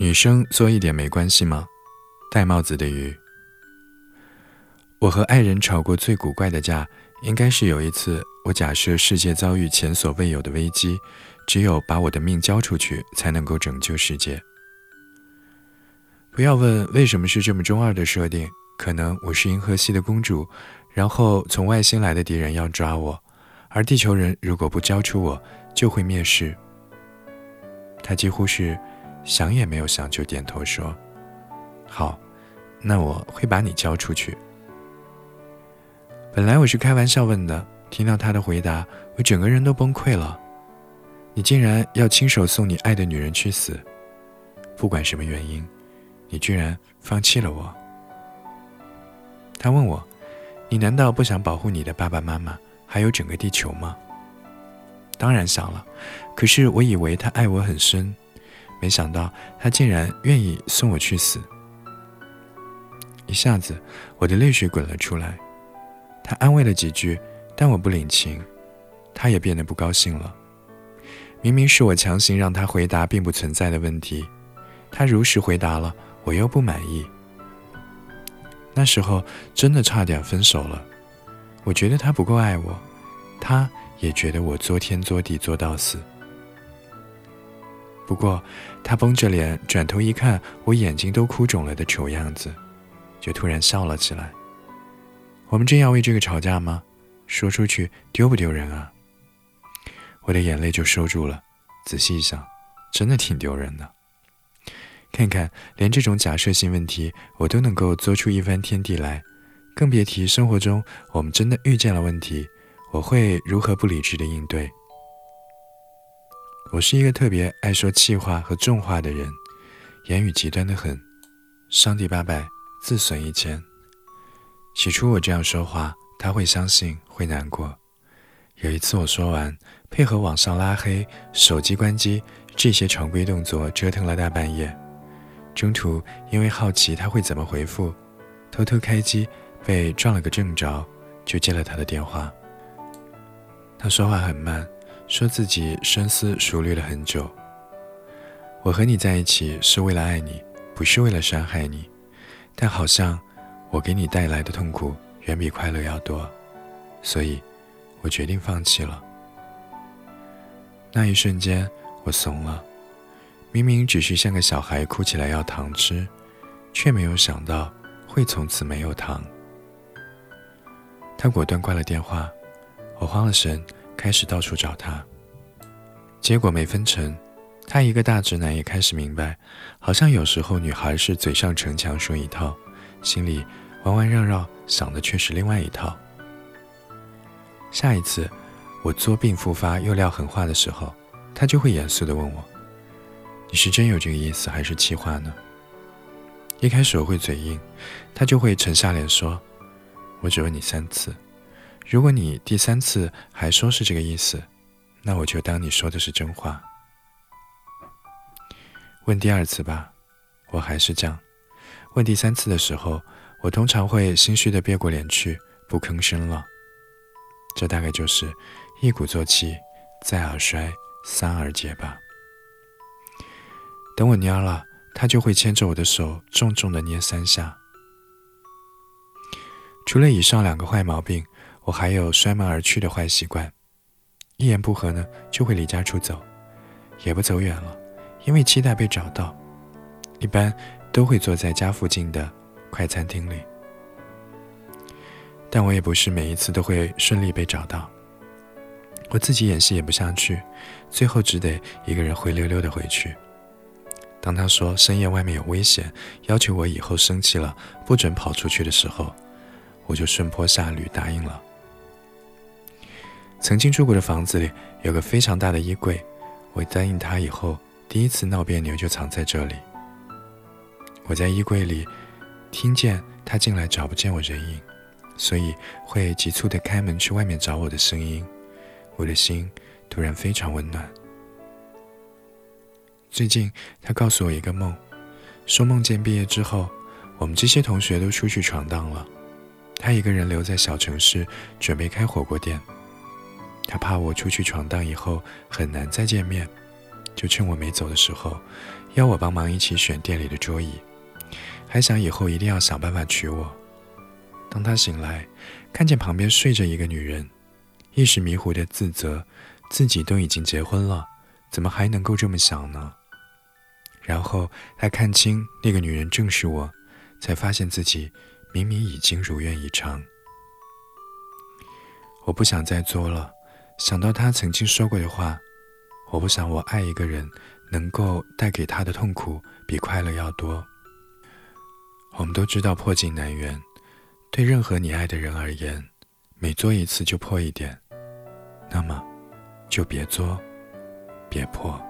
女生做一点没关系吗？戴帽子的鱼。我和爱人吵过最古怪的架，应该是有一次，我假设世界遭遇前所未有的危机，只有把我的命交出去才能够拯救世界。不要问为什么是这么中二的设定，可能我是银河系的公主，然后从外星来的敌人要抓我，而地球人如果不交出我，就会灭世。他几乎是。想也没有想就点头说：“好，那我会把你交出去。”本来我是开玩笑问的，听到他的回答，我整个人都崩溃了。你竟然要亲手送你爱的女人去死？不管什么原因，你居然放弃了我。他问我：“你难道不想保护你的爸爸妈妈，还有整个地球吗？”当然想了，可是我以为他爱我很深。没想到他竟然愿意送我去死，一下子我的泪水滚了出来。他安慰了几句，但我不领情，他也变得不高兴了。明明是我强行让他回答并不存在的问题，他如实回答了，我又不满意。那时候真的差点分手了。我觉得他不够爱我，他也觉得我作天作地做到死。不过，他绷着脸，转头一看我眼睛都哭肿了的丑样子，就突然笑了起来。我们真要为这个吵架吗？说出去丢不丢人啊？我的眼泪就收住了。仔细一想，真的挺丢人的。看看，连这种假设性问题我都能够做出一番天地来，更别提生活中我们真的遇见了问题，我会如何不理智的应对？我是一个特别爱说气话和重话的人，言语极端的很，伤敌八百，自损一千。起初我这样说话，他会相信，会难过。有一次我说完，配合网上拉黑、手机关机这些常规动作，折腾了大半夜。中途因为好奇他会怎么回复，偷偷开机，被撞了个正着，就接了他的电话。他说话很慢。说自己深思熟虑了很久。我和你在一起是为了爱你，不是为了伤害你。但好像我给你带来的痛苦远比快乐要多，所以，我决定放弃了。那一瞬间，我怂了。明明只是像个小孩哭起来要糖吃，却没有想到会从此没有糖。他果断挂了电话，我慌了神。开始到处找他，结果没分成。他一个大直男也开始明白，好像有时候女孩是嘴上逞强说一套，心里弯弯绕绕想的却是另外一套。下一次我作病复发又撂狠话的时候，他就会严肃的问我：“你是真有这个意思，还是气话呢？”一开始我会嘴硬，他就会沉下脸说：“我只问你三次。”如果你第三次还说是这个意思，那我就当你说的是真话。问第二次吧，我还是这样。问第三次的时候，我通常会心虚的别过脸去，不吭声了。这大概就是一鼓作气，再而衰，三而竭吧。等我蔫了，他就会牵着我的手，重重的捏三下。除了以上两个坏毛病。我还有摔门而去的坏习惯，一言不合呢就会离家出走，也不走远了，因为期待被找到。一般都会坐在家附近的快餐厅里，但我也不是每一次都会顺利被找到。我自己演戏演不下去，最后只得一个人灰溜溜的回去。当他说深夜外面有危险，要求我以后生气了不准跑出去的时候，我就顺坡下驴答应了。曾经住过的房子里有个非常大的衣柜，我答应他以后第一次闹别扭就藏在这里。我在衣柜里听见他进来找不见我人影，所以会急促地开门去外面找我的声音。我的心突然非常温暖。最近他告诉我一个梦，说梦见毕业之后，我们这些同学都出去闯荡了，他一个人留在小城市准备开火锅店。他怕我出去闯荡以后很难再见面，就趁我没走的时候，邀我帮忙一起选店里的桌椅，还想以后一定要想办法娶我。当他醒来，看见旁边睡着一个女人，一时迷糊的自责，自己都已经结婚了，怎么还能够这么想呢？然后他看清那个女人正是我，才发现自己明明已经如愿以偿。我不想再作了，想到他曾经说过的话，我不想我爱一个人能够带给他的痛苦比快乐要多。我们都知道破镜难圆。对任何你爱的人而言，每做一次就破一点，那么就别做，别破。